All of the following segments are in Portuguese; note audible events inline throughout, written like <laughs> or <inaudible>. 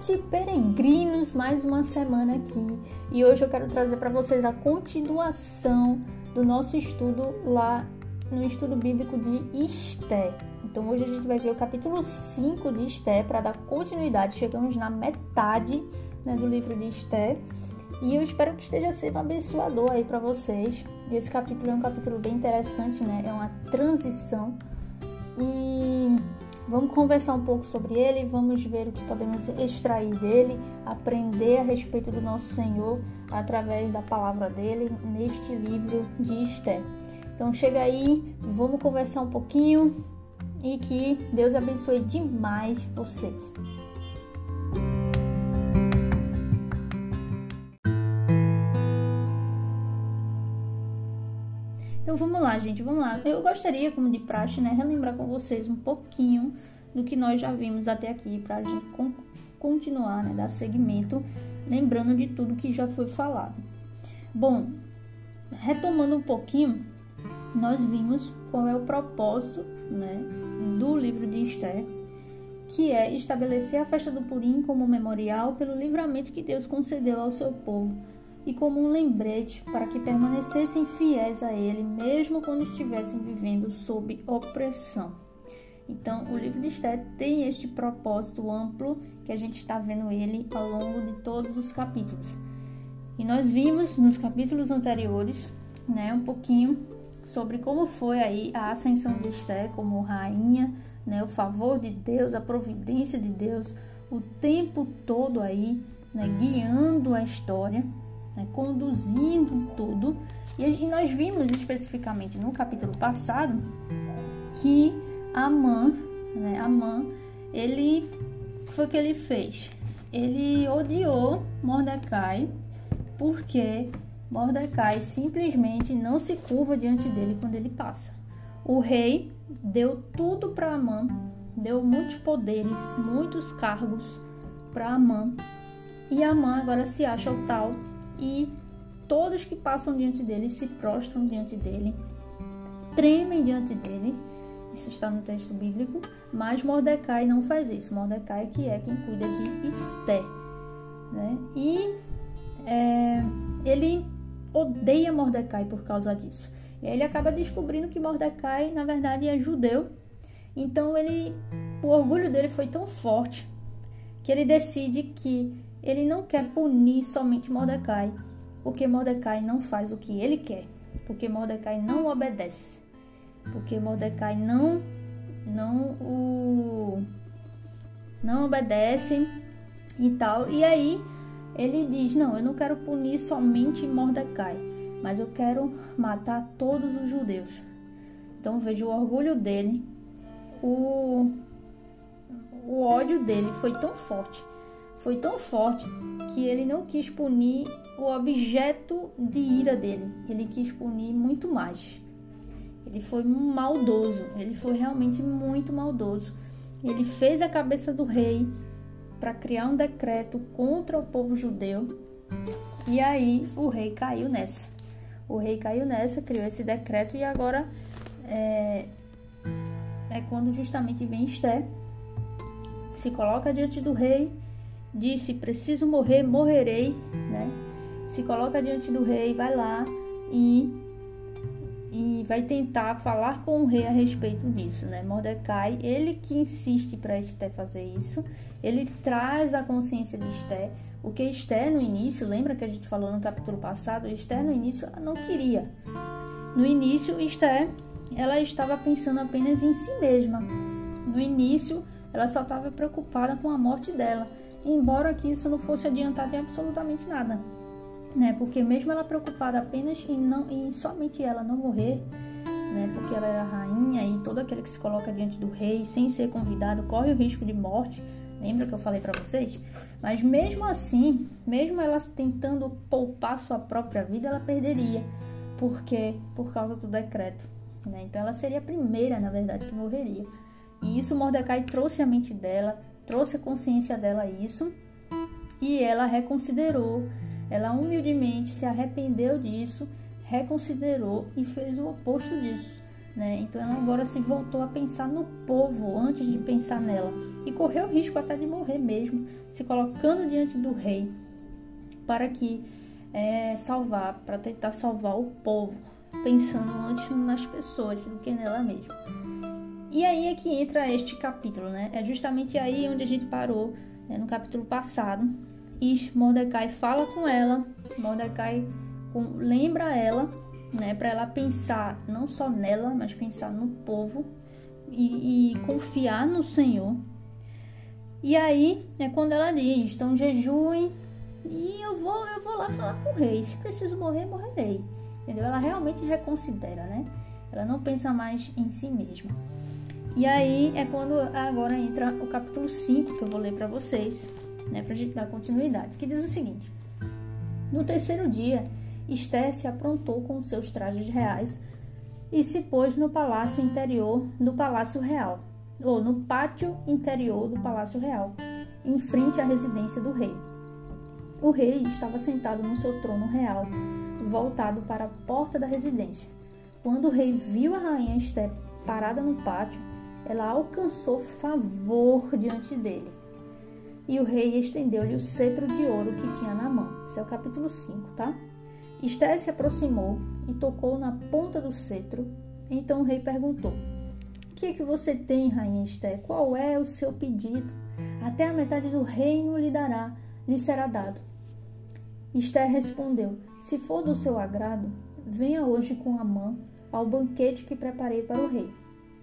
gente, peregrinos, mais uma semana aqui e hoje eu quero trazer para vocês a continuação do nosso estudo lá no estudo bíblico de Esté. Então hoje a gente vai ver o capítulo 5 de Esté para dar continuidade. Chegamos na metade né, do livro de Esté e eu espero que esteja sendo abençoador aí para vocês. Esse capítulo é um capítulo bem interessante, né? É uma transição e Vamos conversar um pouco sobre ele, vamos ver o que podemos extrair dele, aprender a respeito do nosso Senhor através da palavra dele neste livro de Esther. Então chega aí, vamos conversar um pouquinho e que Deus abençoe demais vocês. Vamos lá, gente, vamos lá. Eu gostaria, como de praxe, né, relembrar com vocês um pouquinho do que nós já vimos até aqui para a gente continuar, né, dar seguimento, lembrando de tudo que já foi falado. Bom, retomando um pouquinho, nós vimos qual é o propósito, né, do livro de Esther, que é estabelecer a festa do Purim como memorial pelo livramento que Deus concedeu ao seu povo e como um lembrete para que permanecessem fiéis a Ele, mesmo quando estivessem vivendo sob opressão. Então, o livro de Esther tem este propósito amplo que a gente está vendo ele ao longo de todos os capítulos. E nós vimos nos capítulos anteriores, né, um pouquinho sobre como foi aí a ascensão de Esther como rainha, né, o favor de Deus, a providência de Deus, o tempo todo aí, né, guiando a história né, conduzindo tudo. E, e nós vimos especificamente no capítulo passado que Amã, né, Amã, ele foi o que ele fez. Ele odiou Mordecai porque Mordecai simplesmente não se curva diante dele quando ele passa. O rei deu tudo para Amã, deu muitos poderes, muitos cargos para Amã. E Amã agora se acha o tal e todos que passam diante dele se prostram diante dele, tremem diante dele. Isso está no texto bíblico, mas Mordecai não faz isso. Mordecai que é quem cuida de Esther, né? E é, ele odeia Mordecai por causa disso. E aí ele acaba descobrindo que Mordecai, na verdade, é judeu. Então ele, o orgulho dele foi tão forte que ele decide que ele não quer punir somente Mordecai, porque Mordecai não faz o que ele quer, porque Mordecai não obedece, porque Mordecai não não o não obedece e tal. E aí ele diz: "Não, eu não quero punir somente Mordecai, mas eu quero matar todos os judeus". Então veja o orgulho dele, o o ódio dele foi tão forte foi tão forte que ele não quis punir o objeto de ira dele, ele quis punir muito mais. Ele foi maldoso, ele foi realmente muito maldoso. Ele fez a cabeça do rei para criar um decreto contra o povo judeu e aí o rei caiu nessa. O rei caiu nessa, criou esse decreto e agora é, é quando justamente vem Esté, se coloca diante do rei disse: Preciso morrer, morrerei, né? Se coloca diante do rei, vai lá e, e vai tentar falar com o rei a respeito disso, né? Mordecai, ele que insiste para Esté fazer isso, ele traz a consciência de Esté. O que Esté no início, lembra que a gente falou no capítulo passado? Esté no início ela não queria. No início, Esté, ela estava pensando apenas em si mesma. No início, ela só estava preocupada com a morte dela embora que isso não fosse adiantar de absolutamente nada, né? Porque mesmo ela preocupada apenas em não em somente ela não morrer, né? Porque ela era rainha e todo aquele que se coloca diante do rei sem ser convidado corre o risco de morte. Lembra que eu falei para vocês? Mas mesmo assim, mesmo ela tentando poupar sua própria vida, ela perderia, porque por causa do decreto, né? Então ela seria a primeira, na verdade, que morreria. E isso Mordecai trouxe à mente dela, trouxe a consciência dela isso e ela reconsiderou. Ela humildemente se arrependeu disso, reconsiderou e fez o oposto disso. Né? Então ela agora se voltou a pensar no povo antes de pensar nela e correu o risco até de morrer mesmo, se colocando diante do rei para que é, salvar, para tentar salvar o povo, pensando antes nas pessoas do que nela mesma. E aí é que entra este capítulo, né? É justamente aí onde a gente parou, né, no capítulo passado. E Mordecai fala com ela, Mordecai lembra ela, né, para ela pensar não só nela, mas pensar no povo e, e confiar no Senhor. E aí é quando ela diz: então jejuem e eu vou, eu vou lá falar com o rei. Se preciso morrer, morrerei. Entendeu? Ela realmente reconsidera, né? Ela não pensa mais em si mesma. E aí é quando agora entra o capítulo 5 que eu vou ler para vocês, né, pra gente dar continuidade, que diz o seguinte: No terceiro dia, Esther se aprontou com seus trajes reais e se pôs no palácio interior do palácio real, ou no pátio interior do palácio real, em frente à residência do rei. O rei estava sentado no seu trono real, voltado para a porta da residência. Quando o rei viu a rainha Esté parada no pátio, ela alcançou favor diante dele. E o rei estendeu-lhe o cetro de ouro que tinha na mão. Esse é o capítulo 5, tá? Esté se aproximou e tocou na ponta do cetro. Então o rei perguntou: O que é que você tem, rainha Esté? Qual é o seu pedido? Até a metade do reino lhe dará, lhe será dado. Esther respondeu: Se for do seu agrado, venha hoje com Amã ao banquete que preparei para o rei.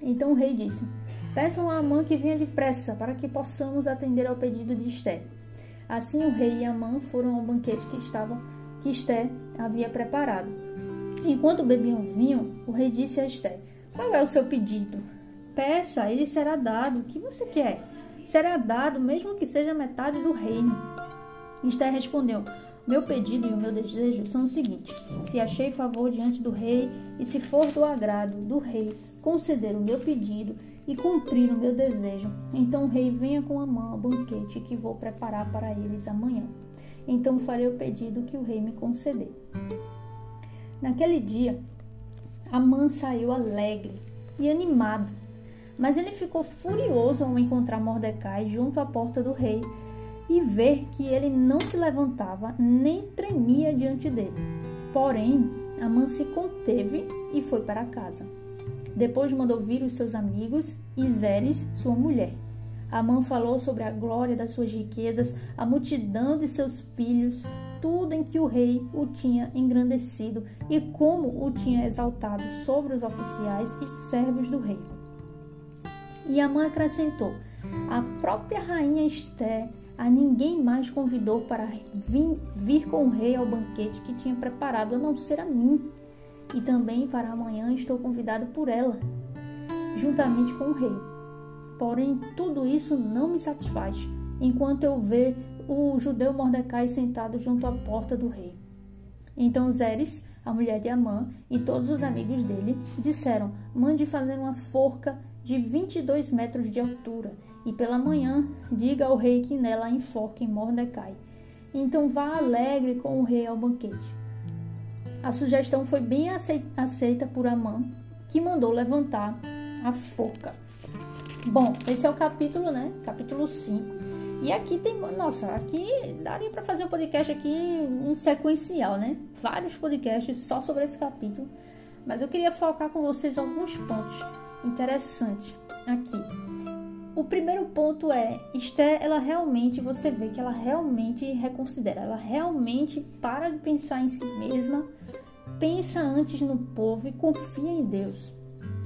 Então o rei disse: Peçam a Amã que venha depressa, para que possamos atender ao pedido de Esther. Assim o rei e Amã foram ao banquete que estava que havia preparado. Enquanto bebiam vinho, o rei disse a Esther: Qual é o seu pedido? Peça, ele será dado. O que você quer? Será dado, mesmo que seja metade do reino. Esther respondeu: meu pedido e o meu desejo são o seguinte: se achei favor diante do rei e se for do agrado do rei conceder o meu pedido e cumprir o meu desejo, então o rei venha com a mão ao banquete que vou preparar para eles amanhã. Então farei o pedido que o rei me conceder. Naquele dia, Amã saiu alegre e animado, mas ele ficou furioso ao encontrar Mordecai junto à porta do rei e ver que ele não se levantava nem tremia diante dele. Porém, Amã se conteve e foi para casa. Depois mandou vir os seus amigos e Zeres, sua mulher. Amã falou sobre a glória das suas riquezas, a multidão de seus filhos, tudo em que o rei o tinha engrandecido e como o tinha exaltado sobre os oficiais e servos do rei. E Amã acrescentou: a própria rainha Esté a ninguém mais convidou para vir, vir com o rei ao banquete que tinha preparado, a não ser a mim. E também para amanhã estou convidado por ela, juntamente com o rei. Porém, tudo isso não me satisfaz, enquanto eu ver o judeu Mordecai sentado junto à porta do rei. Então Zeres, a mulher de Amã, e todos os amigos dele disseram: Mande fazer uma forca de 22 metros de altura e pela manhã diga ao rei que nela enfoque Mordecai. Então vá alegre com o rei ao banquete. A sugestão foi bem aceita por Amã, que mandou levantar a forca. Bom, esse é o capítulo, né? Capítulo 5. E aqui tem, nossa, aqui daria para fazer um podcast aqui em sequencial, né? Vários podcasts só sobre esse capítulo, mas eu queria focar com vocês alguns pontos interessantes aqui. O primeiro ponto é, Esther, ela realmente, você vê que ela realmente reconsidera, ela realmente para de pensar em si mesma, pensa antes no povo e confia em Deus.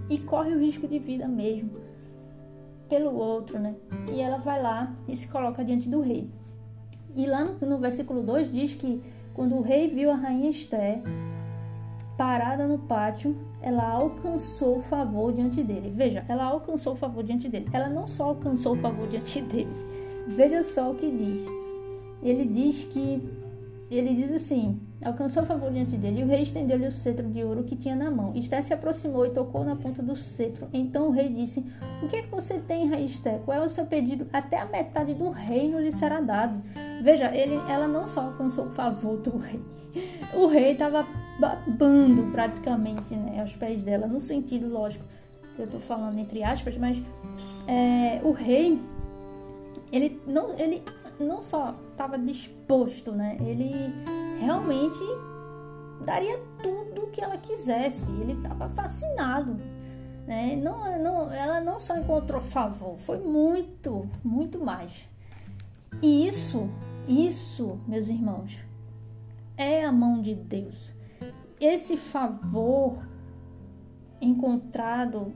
E corre o risco de vida mesmo pelo outro, né? E ela vai lá e se coloca diante do rei. E lá no, no versículo 2 diz que quando o rei viu a rainha Esther parada no pátio, ela alcançou o favor diante dele. Veja, ela alcançou o favor diante dele. Ela não só alcançou o favor diante dele. Veja só o que diz. Ele diz que ele diz assim: alcançou o favor diante dele, e o rei estendeu-lhe o cetro de ouro que tinha na mão. Esther se aproximou e tocou na ponta do cetro. Então o rei disse: O que é que você tem, rei Esther? Qual é o seu pedido? Até a metade do reino lhe será dado. Veja, ele, ela não só alcançou o favor do rei, <laughs> o rei estava babando praticamente né, aos pés dela, no sentido lógico, eu estou falando entre aspas, mas é, o rei, ele não, ele não só estava disposto, né, ele realmente daria tudo o que ela quisesse, ele estava fascinado. Né? Não, não, ela não só encontrou favor, foi muito, muito mais. E isso, isso, meus irmãos, é a mão de Deus. Esse favor encontrado,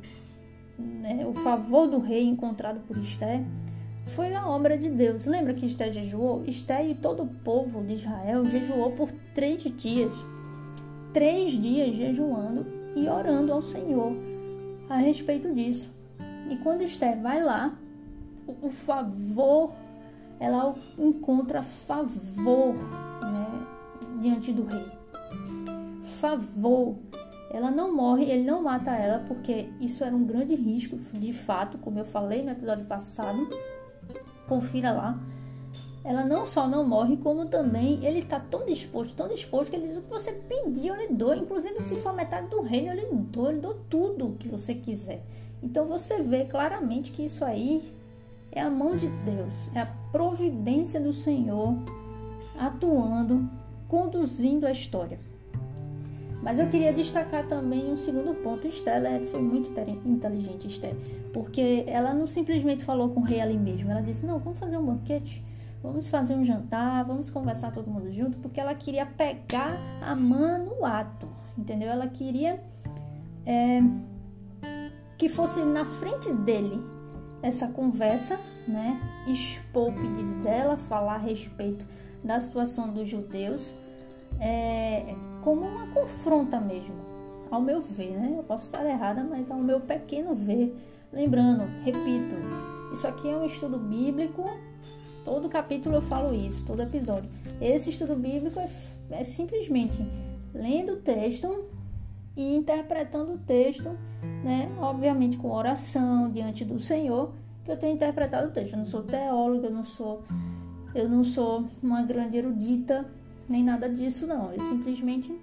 né, o favor do rei encontrado por Esther, foi a obra de Deus. Lembra que Esther jejuou? Esther e todo o povo de Israel jejuou por três dias. Três dias jejuando e orando ao Senhor a respeito disso. E quando Esther vai lá, o, o favor, ela encontra favor né, diante do rei. Favor. Ela não morre, ele não mata ela, porque isso era um grande risco, de fato, como eu falei no episódio passado. Confira lá. Ela não só não morre, como também ele está tão disposto, tão disposto, que ele diz: o que você pediu, eu lhe dou. Inclusive, se for metade do reino, eu lhe dou, eu lhe dou tudo que você quiser. Então, você vê claramente que isso aí é a mão de Deus, é a providência do Senhor atuando conduzindo a história. Mas eu queria destacar também um segundo ponto. Estela foi muito inteligente, Esther, porque ela não simplesmente falou com o rei ali mesmo. Ela disse: Não, vamos fazer um banquete, vamos fazer um jantar, vamos conversar todo mundo junto, porque ela queria pegar a mão no ato, entendeu? Ela queria é, que fosse na frente dele essa conversa, né? Expor o pedido dela, falar a respeito da situação dos judeus é, como uma confronta mesmo, ao meu ver, né? Eu posso estar errada, mas ao meu pequeno ver. Lembrando, repito, isso aqui é um estudo bíblico, todo capítulo eu falo isso, todo episódio. Esse estudo bíblico é, é simplesmente lendo o texto e interpretando o texto, né? Obviamente com oração diante do Senhor, que eu tenho interpretado o texto. Eu não sou teóloga, eu não sou, eu não sou uma grande erudita nem nada disso, não. Eu simplesmente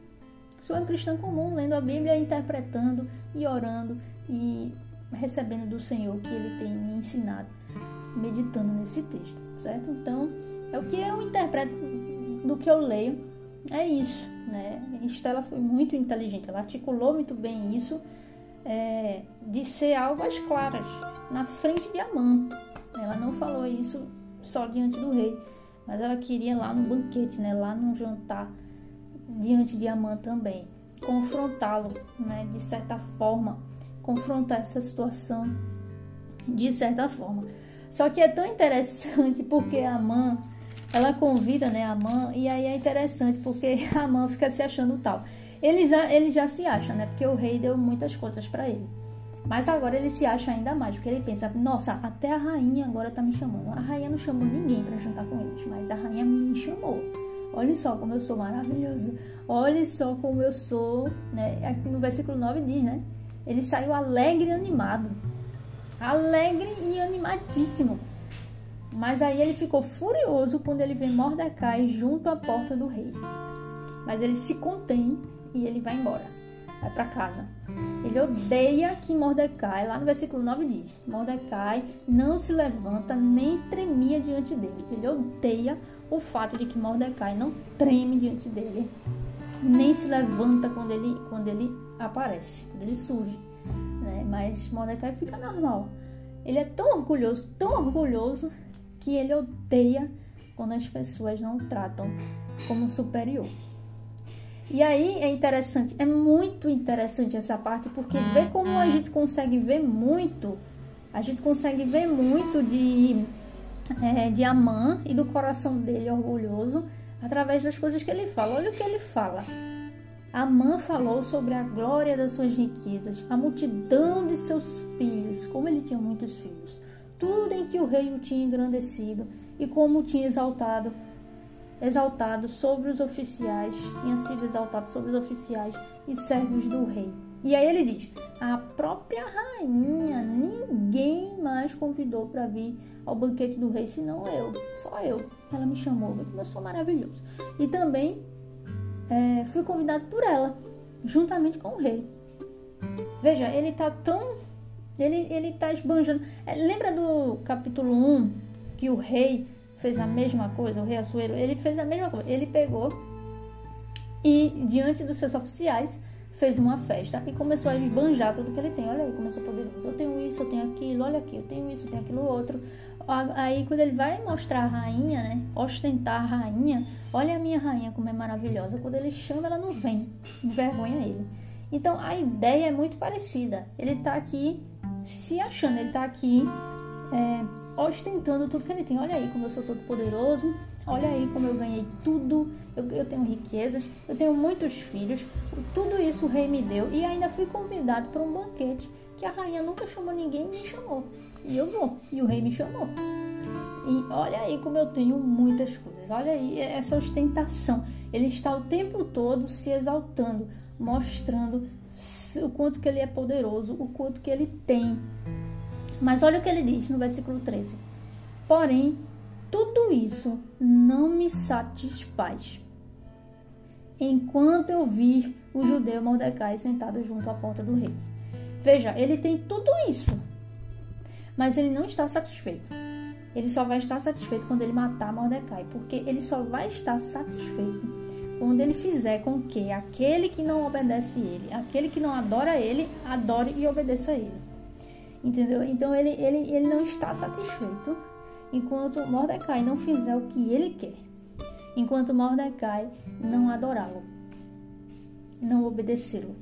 sou um cristão comum, lendo a Bíblia, interpretando e orando e recebendo do Senhor o que Ele tem me ensinado, meditando nesse texto, certo? Então, é o que eu interpreto do que eu leio, é isso, né? Estela foi muito inteligente, ela articulou muito bem isso, é, de ser algo às claras, na frente de Amã. Ela não falou isso só diante do rei, mas ela queria lá no banquete, né, lá no jantar, diante de Amã também, confrontá-lo, né, de certa forma, confrontar essa situação de certa forma. Só que é tão interessante porque a Amã, ela convida, né, a Amã, e aí é interessante porque <laughs> a Amã fica se achando tal. Ele já, ele já se acha, né, porque o rei deu muitas coisas para ele. Mas agora ele se acha ainda mais, porque ele pensa, nossa, até a rainha agora tá me chamando. A rainha não chamou ninguém para jantar com eles, mas a rainha me chamou. Olha só como eu sou maravilhoso. Olha só como eu sou, né? Aqui no versículo 9 diz, né? Ele saiu alegre e animado. Alegre e animadíssimo. Mas aí ele ficou furioso quando ele vê Mordecai junto à porta do rei. Mas ele se contém e ele vai embora vai para casa. Ele odeia que Mordecai, lá no versículo 9 diz: Mordecai não se levanta nem tremia diante dele. Ele odeia o fato de que Mordecai não treme diante dele, nem se levanta quando ele, quando ele aparece, quando ele surge. Né? Mas Mordecai fica normal. Ele é tão orgulhoso, tão orgulhoso, que ele odeia quando as pessoas não o tratam como superior. E aí é interessante, é muito interessante essa parte, porque ver como a gente consegue ver muito, a gente consegue ver muito de, é, de Amã e do coração dele orgulhoso através das coisas que ele fala. Olha o que ele fala. Amã falou sobre a glória das suas riquezas, a multidão de seus filhos, como ele tinha muitos filhos, tudo em que o rei o tinha engrandecido e como o tinha exaltado exaltado sobre os oficiais, tinha sido exaltado sobre os oficiais e servos do rei. E aí ele diz: a própria rainha, ninguém mais convidou para vir ao banquete do rei senão eu, só eu. Ela me chamou, eu sou maravilhoso. E também é, fui convidado por ela, juntamente com o rei. Veja, ele tá tão. Ele, ele tá esbanjando. É, lembra do capítulo 1 que o rei fez a mesma coisa, o rei Assuero? Ele fez a mesma coisa. Ele pegou e, diante dos seus oficiais, fez uma festa e começou a esbanjar tudo que ele tem. Olha aí como eu sou poderoso. Eu tenho isso, eu tenho aquilo, olha aqui, eu tenho isso, eu tenho aquilo outro. Aí quando ele vai mostrar a rainha, né? Ostentar a rainha, olha a minha rainha como é maravilhosa. Quando ele chama, ela não vem, envergonha ele. Então a ideia é muito parecida. Ele está aqui se achando, ele está aqui é, ostentando tudo que ele tem. Olha aí como eu sou todo poderoso. Olha aí como eu ganhei tudo. Eu, eu tenho riquezas, eu tenho muitos filhos. Tudo isso o rei me deu. E ainda fui convidado para um banquete que a rainha nunca chamou ninguém me chamou. E eu vou. E o rei me chamou. E olha aí como eu tenho muitas coisas. Olha aí essa ostentação. Ele está o tempo todo se exaltando mostrando o quanto que ele é poderoso, o quanto que ele tem. Mas olha o que ele diz no versículo 13. Porém, tudo isso não me satisfaz. Enquanto eu vir o judeu Mordecai sentado junto à porta do rei. Veja, ele tem tudo isso, mas ele não está satisfeito. Ele só vai estar satisfeito quando ele matar Mordecai, porque ele só vai estar satisfeito quando ele fizer com que aquele que não obedece ele, aquele que não adora ele, adore e obedeça a ele. Entendeu? Então ele, ele, ele não está satisfeito enquanto Mordecai não fizer o que ele quer. Enquanto Mordecai não adorá-lo, não obedecê-lo.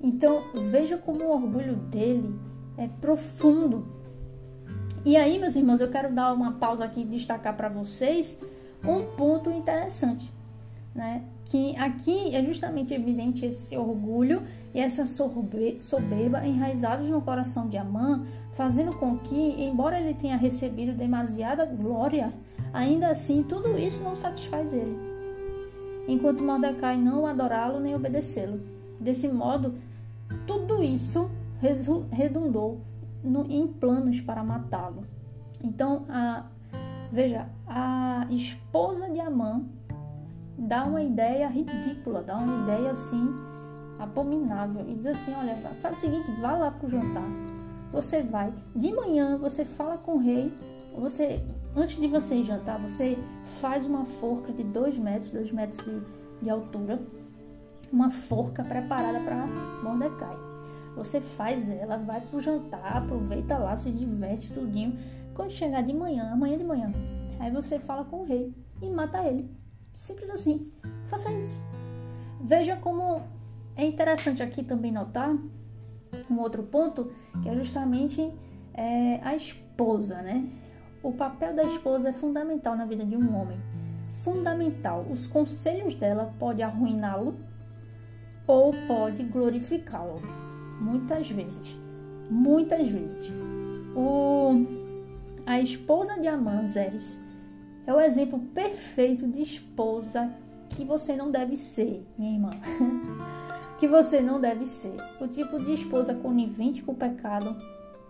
Então veja como o orgulho dele é profundo. E aí, meus irmãos, eu quero dar uma pausa aqui e destacar para vocês um ponto interessante né? Que aqui é justamente evidente esse orgulho e essa soberba enraizados no coração de Amã, fazendo com que, embora ele tenha recebido demasiada glória, ainda assim tudo isso não satisfaz ele. Enquanto Mordecai não adorá-lo nem obedecê-lo. Desse modo, tudo isso redundou em planos para matá-lo. Então, a, veja, a esposa de Amã dá uma ideia ridícula, dá uma ideia assim abominável e diz assim, olha, faz o seguinte, vá lá pro jantar. Você vai, de manhã você fala com o rei, você antes de você jantar, você faz uma forca de 2 metros, 2 metros de, de altura, uma forca preparada para Mordecai. Você faz ela, vai pro jantar, aproveita lá, se diverte tudinho. Quando chegar de manhã, amanhã de manhã, aí você fala com o rei e mata ele. Simples assim. Faça isso. Veja como é interessante aqui também notar um outro ponto, que é justamente é, a esposa, né? O papel da esposa é fundamental na vida de um homem. Fundamental. Os conselhos dela podem arruiná-lo ou pode glorificá-lo. Muitas vezes. Muitas vezes. O, a esposa de Amã, Zeres, é o exemplo perfeito de esposa que você não deve ser, minha irmã. <laughs> que você não deve ser. O tipo de esposa conivente com o pecado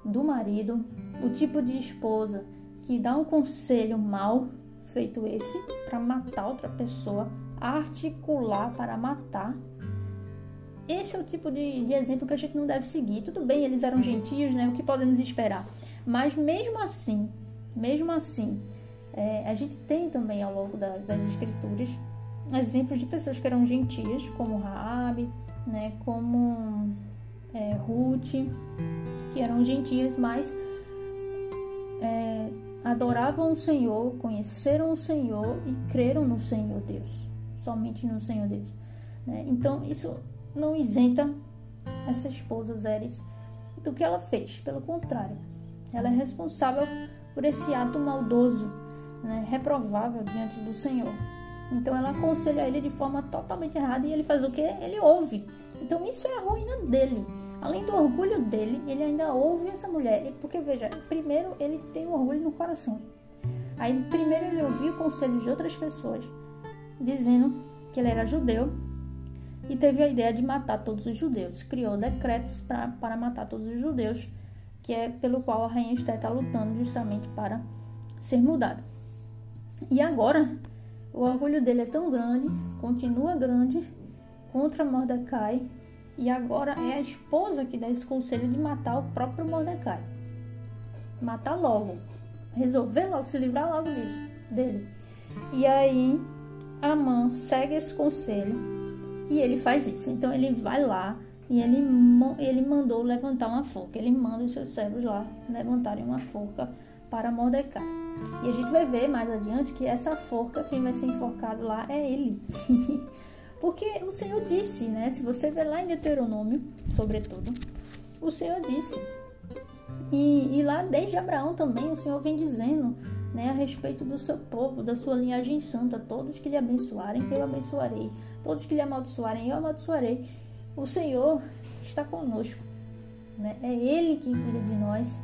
do marido, o tipo de esposa que dá um conselho mal feito esse para matar outra pessoa, articular para matar. Esse é o tipo de, de, exemplo que a gente não deve seguir. Tudo bem, eles eram gentios, né? O que podemos esperar? Mas mesmo assim, mesmo assim, é, a gente tem também ao longo da, das escrituras exemplos de pessoas que eram gentias, como Raabe, né, como é, Ruth, que eram gentias, mas é, adoravam o Senhor, conheceram o Senhor e creram no Senhor Deus, somente no Senhor Deus. Né? Então isso não isenta essa esposa Zeres do que ela fez, pelo contrário, ela é responsável por esse ato maldoso né, reprovável diante do Senhor. Então ela aconselha ele de forma totalmente errada e ele faz o que? Ele ouve. Então isso é a ruína dele. Além do orgulho dele, ele ainda ouve essa mulher. Porque veja, primeiro ele tem orgulho no coração. Aí primeiro ele ouviu o conselho de outras pessoas, dizendo que ele era judeu e teve a ideia de matar todos os judeus. Criou decretos pra, para matar todos os judeus, que é pelo qual a rainha Esté está lutando justamente para ser mudada. E agora, O orgulho dele é tão grande, continua grande, contra Mordecai, e agora é a esposa que dá esse conselho de matar o próprio Mordecai. Matar logo. Resolver logo, se livrar logo disso, dele. E aí, Amã segue esse conselho e ele faz isso. Então, ele vai lá e ele, ele mandou levantar uma forca. Ele manda os seus servos lá levantarem uma forca para Mordecai. E a gente vai ver mais adiante que essa forca, quem vai ser enforcado lá é ele. <laughs> Porque o Senhor disse, né? Se você ver lá em Deuteronômio, sobretudo, o Senhor disse. E, e lá desde Abraão também o Senhor vem dizendo né, a respeito do seu povo, da sua linhagem santa. Todos que lhe abençoarem, eu abençoarei. Todos que lhe amaldiçoarem, eu amaldiçoarei. O Senhor está conosco. Né? É Ele quem cuida de nós.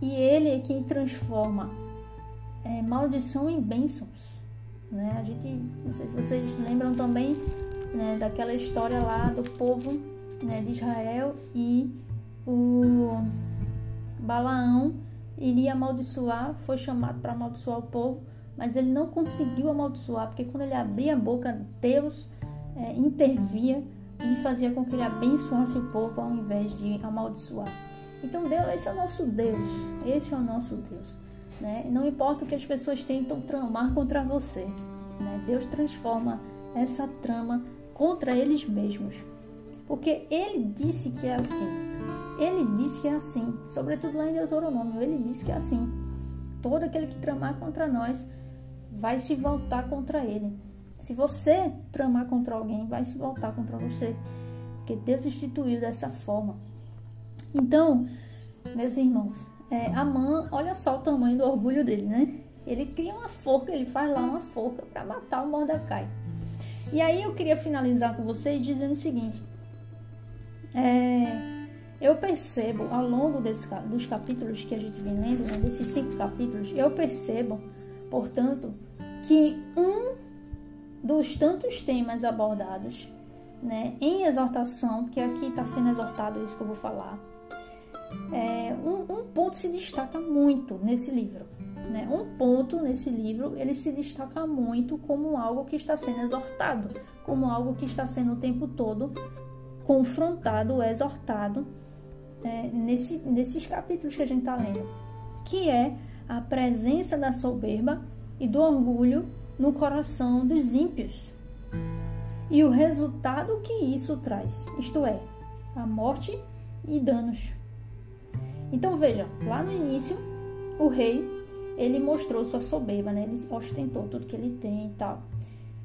E Ele é quem transforma é, maldição em bênçãos. Né? A gente, não sei se vocês lembram também né, daquela história lá do povo né, de Israel e o Balaão iria amaldiçoar, foi chamado para amaldiçoar o povo, mas ele não conseguiu amaldiçoar, porque quando ele abria a boca, Deus é, intervia e fazia com que ele abençoasse o povo ao invés de amaldiçoar. Então Deus, esse é o nosso Deus, esse é o nosso Deus. Né? Não importa o que as pessoas tentam tramar contra você, né? Deus transforma essa trama contra eles mesmos, porque Ele disse que é assim. Ele disse que é assim, sobretudo lá em Deuteronômio, Ele disse que é assim. Todo aquele que tramar contra nós vai se voltar contra Ele. Se você tramar contra alguém, vai se voltar contra você, porque Deus instituiu dessa forma. Então, meus irmãos, é, Amã, olha só o tamanho do orgulho dele, né? Ele cria uma forca, ele faz lá uma forca para matar o Mordecai. E aí eu queria finalizar com vocês dizendo o seguinte: é, eu percebo ao longo desse, dos capítulos que a gente vem lendo, né, desses cinco capítulos, eu percebo, portanto, que um dos tantos temas abordados né, em exortação, que aqui está sendo exortado isso que eu vou falar, é, um, um ponto se destaca muito nesse livro. Né? Um ponto nesse livro ele se destaca muito como algo que está sendo exortado, como algo que está sendo o tempo todo confrontado, exortado é, nesse, nesses capítulos que a gente está lendo, que é a presença da soberba e do orgulho no coração dos ímpios e o resultado que isso traz, isto é, a morte e danos. Então veja, lá no início, o rei ele mostrou sua soberba, né? Ele ostentou tudo que ele tem e tal.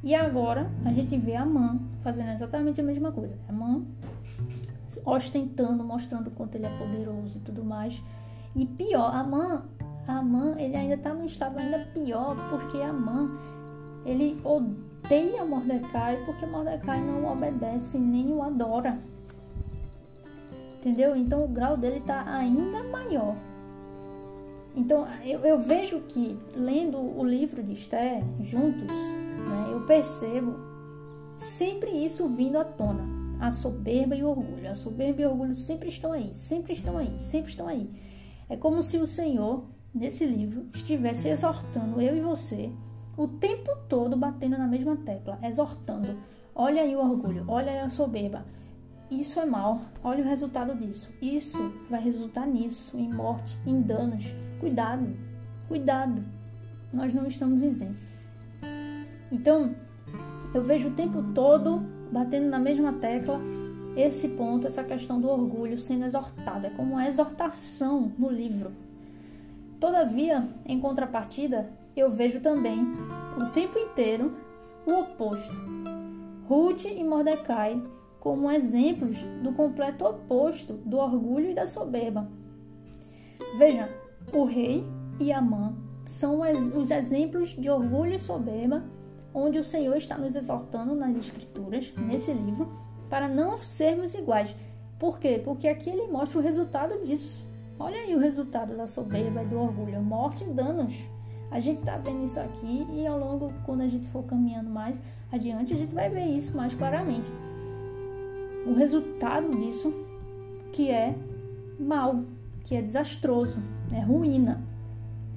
E agora a gente vê a mãe fazendo exatamente a mesma coisa. A mãe ostentando, mostrando quanto ele é poderoso e tudo mais. E pior, a mãe, a mãe, ele ainda está no estado ainda pior, porque a mãe, ele odeia Mordecai porque Mordecai não obedece nem o adora. Entendeu? Então o grau dele está ainda maior. Então, eu, eu, vejo que, lendo o livro de Esther juntos, né, eu percebo sempre isso vindo à tona. A soberba e o orgulho. A soberba e o orgulho sempre estão aí, sempre estão aí, sempre estão aí. É como se o Senhor, nesse livro, estivesse exortando eu e você o tempo todo batendo na mesma tecla, exortando. Olha aí o orgulho, olha aí a soberba. Isso é mal, olha o resultado disso. Isso vai resultar nisso, em morte, em danos Cuidado, cuidado, nós não estamos isentos. Então, eu vejo o tempo todo batendo na mesma tecla esse ponto, essa questão do orgulho sendo exortada, como uma exortação no livro. Todavia, em contrapartida, eu vejo também o tempo inteiro o oposto. Ruth e Mordecai como exemplos do completo oposto do orgulho e da soberba. Veja, o rei e a mãe são os exemplos de orgulho e soberba, onde o Senhor está nos exortando nas Escrituras, nesse livro, para não sermos iguais. Por quê? Porque aqui ele mostra o resultado disso. Olha aí o resultado da soberba e do orgulho: morte e danos. A gente está vendo isso aqui e ao longo, quando a gente for caminhando mais adiante, a gente vai ver isso mais claramente. O resultado disso que é mal, que é desastroso, é ruína.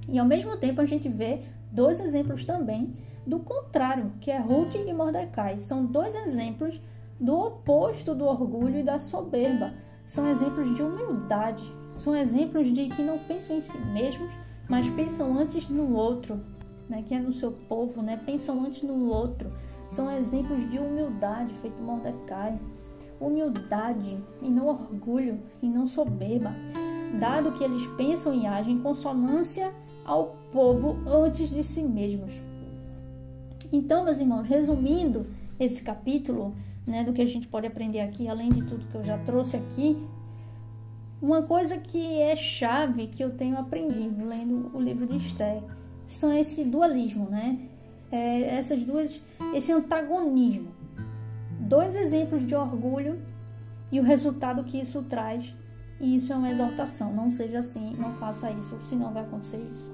E ao mesmo tempo a gente vê dois exemplos também do contrário, que é Ruth e Mordecai. São dois exemplos do oposto do orgulho e da soberba. São exemplos de humildade, são exemplos de que não pensam em si mesmos, mas pensam antes no outro, né, que é no seu povo, né, pensam antes no outro. São exemplos de humildade, feito Mordecai. Humildade e não orgulho e não soberba, dado que eles pensam e agem em consonância ao povo antes de si mesmos. Então, meus irmãos, resumindo esse capítulo, né, do que a gente pode aprender aqui, além de tudo que eu já trouxe aqui, uma coisa que é chave que eu tenho aprendido lendo o livro de Esther são esse dualismo, né? É, essas duas, esse antagonismo. Dois exemplos de orgulho e o resultado que isso traz. E isso é uma exortação. Não seja assim, não faça isso, senão vai acontecer isso.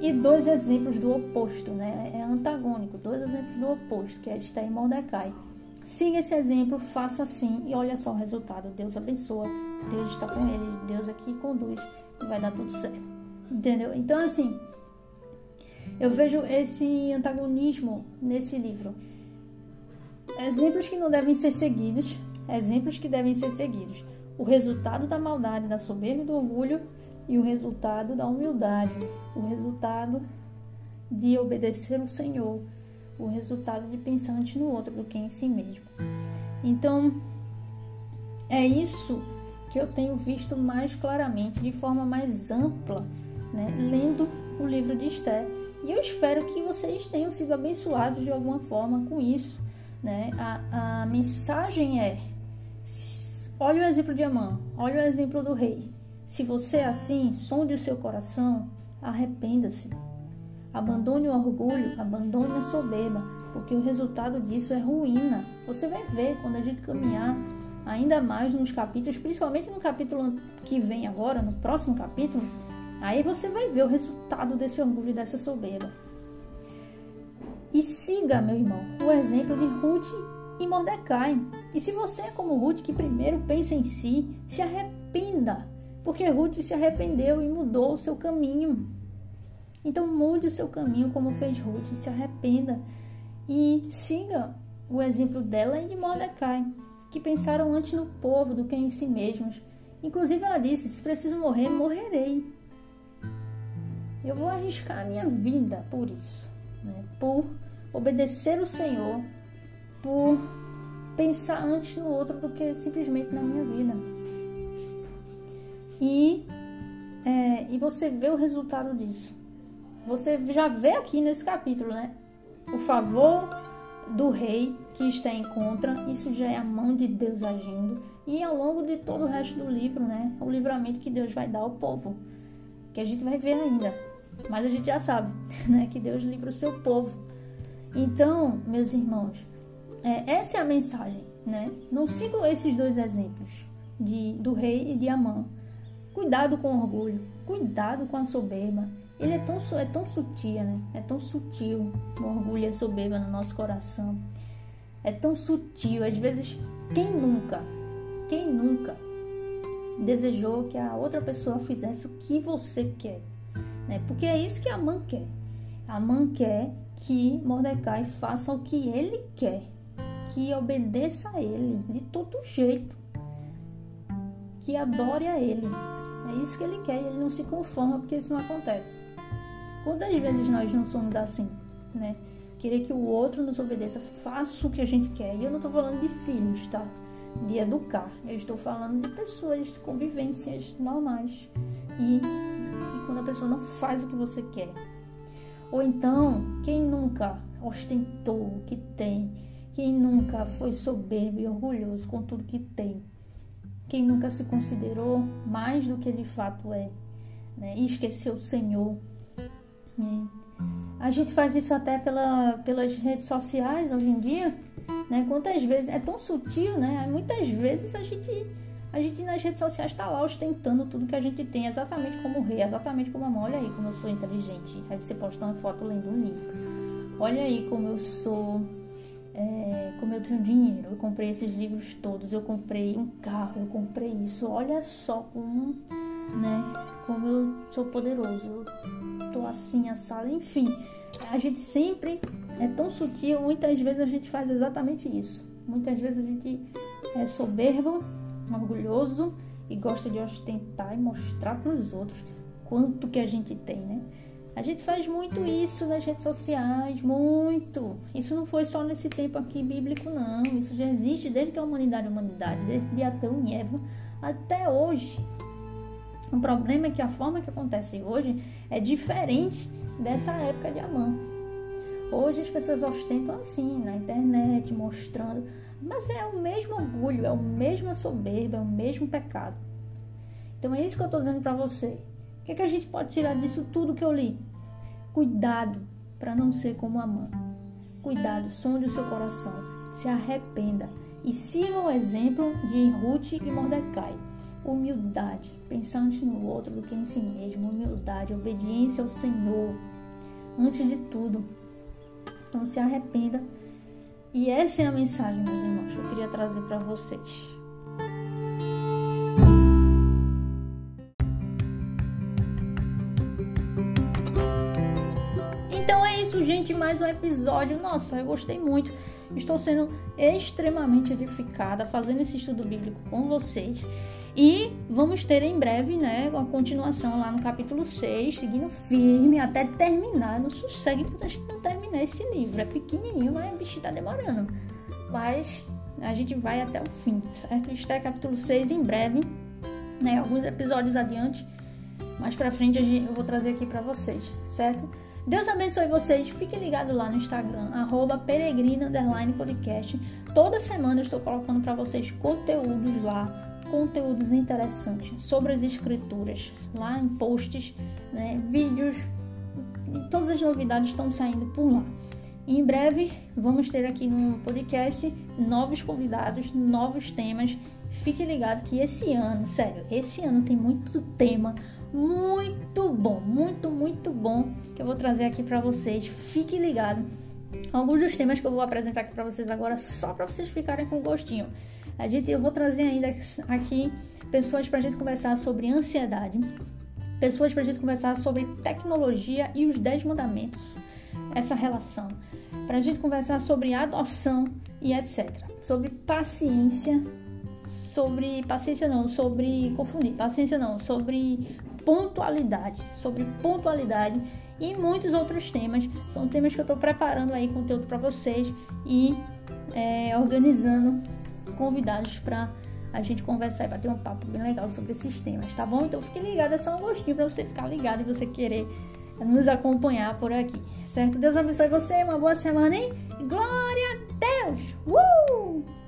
E dois exemplos do oposto, né? É antagônico. Dois exemplos do oposto, que é Esther e Mordecai. Siga esse exemplo, faça assim e olha só o resultado. Deus abençoa, Deus está com eles, Deus aqui conduz e vai dar tudo certo. Entendeu? Então, assim, eu vejo esse antagonismo nesse livro. Exemplos que não devem ser seguidos, exemplos que devem ser seguidos. O resultado da maldade, da soberba do orgulho e o resultado da humildade, o resultado de obedecer o Senhor, o resultado de pensar antes no outro do que em si mesmo. Então, é isso que eu tenho visto mais claramente, de forma mais ampla, né, lendo o livro de Esther. E eu espero que vocês tenham sido abençoados de alguma forma com isso. Né? A, a mensagem é: olha o exemplo de Amã, olha o exemplo do rei. Se você é assim, sonde o seu coração, arrependa-se. Abandone o orgulho, abandone a soberba, porque o resultado disso é ruína. Você vai ver quando a gente caminhar ainda mais nos capítulos, principalmente no capítulo que vem agora, no próximo capítulo, aí você vai ver o resultado desse orgulho e dessa soberba. E siga, meu irmão, o exemplo de Ruth e Mordecai. E se você é como Ruth, que primeiro pensa em si, se arrependa, porque Ruth se arrependeu e mudou o seu caminho. Então mude o seu caminho como fez Ruth, se arrependa e siga o exemplo dela e de Mordecai, que pensaram antes no povo do que em si mesmos. Inclusive ela disse: se preciso morrer, morrerei. Eu vou arriscar a minha vida por isso, né? por obedecer o Senhor, por pensar antes no outro do que simplesmente na minha vida. E, é, e você vê o resultado disso. Você já vê aqui nesse capítulo, né? O favor do rei que está em contra, isso já é a mão de Deus agindo. E ao longo de todo o resto do livro, né? O livramento que Deus vai dar ao povo, que a gente vai ver ainda. Mas a gente já sabe, <laughs> né? Que Deus livra o seu povo. Então, meus irmãos, é, essa é a mensagem, né? Não sigam esses dois exemplos de, do rei e de Amã. Cuidado com o orgulho, cuidado com a soberba ele é tão, é tão sutil, né? É tão sutil o orgulho e a soberba no nosso coração. É tão sutil. Às vezes, quem nunca, quem nunca desejou que a outra pessoa fizesse o que você quer? Né? Porque é isso que a mãe quer. A mãe quer que Mordecai faça o que ele quer, que obedeça a ele de todo jeito, que adore a ele. É isso que ele quer e ele não se conforma porque isso não acontece. Quantas vezes nós não somos assim, né? Querer que o outro nos obedeça, faça o que a gente quer. E eu não estou falando de filhos, tá? De educar. Eu estou falando de pessoas, de convivências normais. E, e quando a pessoa não faz o que você quer. Ou então, quem nunca ostentou o que tem? Quem nunca foi soberbo e orgulhoso com tudo que tem? Quem nunca se considerou mais do que de fato é? Né? E esqueceu o Senhor a gente faz isso até pela, pelas redes sociais hoje em dia, né? Quantas vezes é tão sutil, né? Muitas vezes a gente a gente nas redes sociais está lá ostentando tudo que a gente tem, exatamente como o rei, exatamente como a mãe. Olha aí como eu sou inteligente. Aí você posta uma foto lendo um livro. Olha aí como eu sou, é, como eu tenho dinheiro. Eu comprei esses livros todos. Eu comprei um carro, eu comprei isso. Olha só como, né? Como eu sou poderoso. Eu tô assim, assado, enfim. A gente sempre é tão sutil, muitas vezes a gente faz exatamente isso. Muitas vezes a gente é soberbo, orgulhoso e gosta de ostentar e mostrar para os outros quanto que a gente tem, né? A gente faz muito isso nas redes sociais, muito. Isso não foi só nesse tempo aqui bíblico, não. Isso já existe desde que a humanidade é humanidade, desde Adão e Eva até hoje. O problema é que a forma que acontece hoje é diferente dessa época de Amã. Hoje as pessoas ostentam assim, na internet, mostrando. Mas é o mesmo orgulho, é o mesmo soberba, é o mesmo pecado. Então é isso que eu estou dizendo para você. O que, é que a gente pode tirar disso tudo que eu li? Cuidado para não ser como a mãe. Cuidado, sonde o seu coração. Se arrependa e siga o exemplo de Ruth e Mordecai. Humildade, pensar antes no outro do que em si mesmo. Humildade, obediência ao Senhor. Antes de tudo. Então se arrependa. E essa é a mensagem, meus irmãos, que eu queria trazer para vocês. isso, gente, mais um episódio. Nossa, eu gostei muito. Estou sendo extremamente edificada fazendo esse estudo bíblico com vocês. E vamos ter em breve, né, uma continuação lá no capítulo 6, seguindo firme até terminar. Não sossegue porque a gente não terminar esse livro. É pequenininho, mas o bicho tá demorando. Mas a gente vai até o fim, certo? Está capítulo 6 em breve, né, alguns episódios adiante. Mais pra frente eu vou trazer aqui para vocês, certo? Deus abençoe vocês. Fique ligado lá no Instagram, arroba podcast. Toda semana eu estou colocando para vocês conteúdos lá, conteúdos interessantes sobre as escrituras, lá em posts, né, vídeos. Todas as novidades estão saindo por lá. em breve vamos ter aqui no podcast novos convidados, novos temas. Fique ligado que esse ano, sério, esse ano tem muito tema, muito bom, muito, muito bom que eu vou trazer aqui para vocês. Fique ligado. Alguns dos temas que eu vou apresentar aqui para vocês agora, só para vocês ficarem com gostinho. A gente, eu vou trazer ainda aqui pessoas para a gente conversar sobre ansiedade, pessoas para a gente conversar sobre tecnologia e os 10 mandamentos, essa relação, para a gente conversar sobre adoção e etc. Sobre paciência, sobre paciência não, sobre confundir, paciência não, sobre pontualidade, sobre pontualidade e muitos outros temas. São temas que eu estou preparando aí conteúdo para vocês e é, organizando convidados para a gente conversar e bater um papo bem legal sobre esses temas, tá bom? Então fique ligado, é só um gostinho para você ficar ligado e você querer nos acompanhar por aqui, certo? Deus abençoe você, uma boa semana, hein? Glória a Deus! Uh!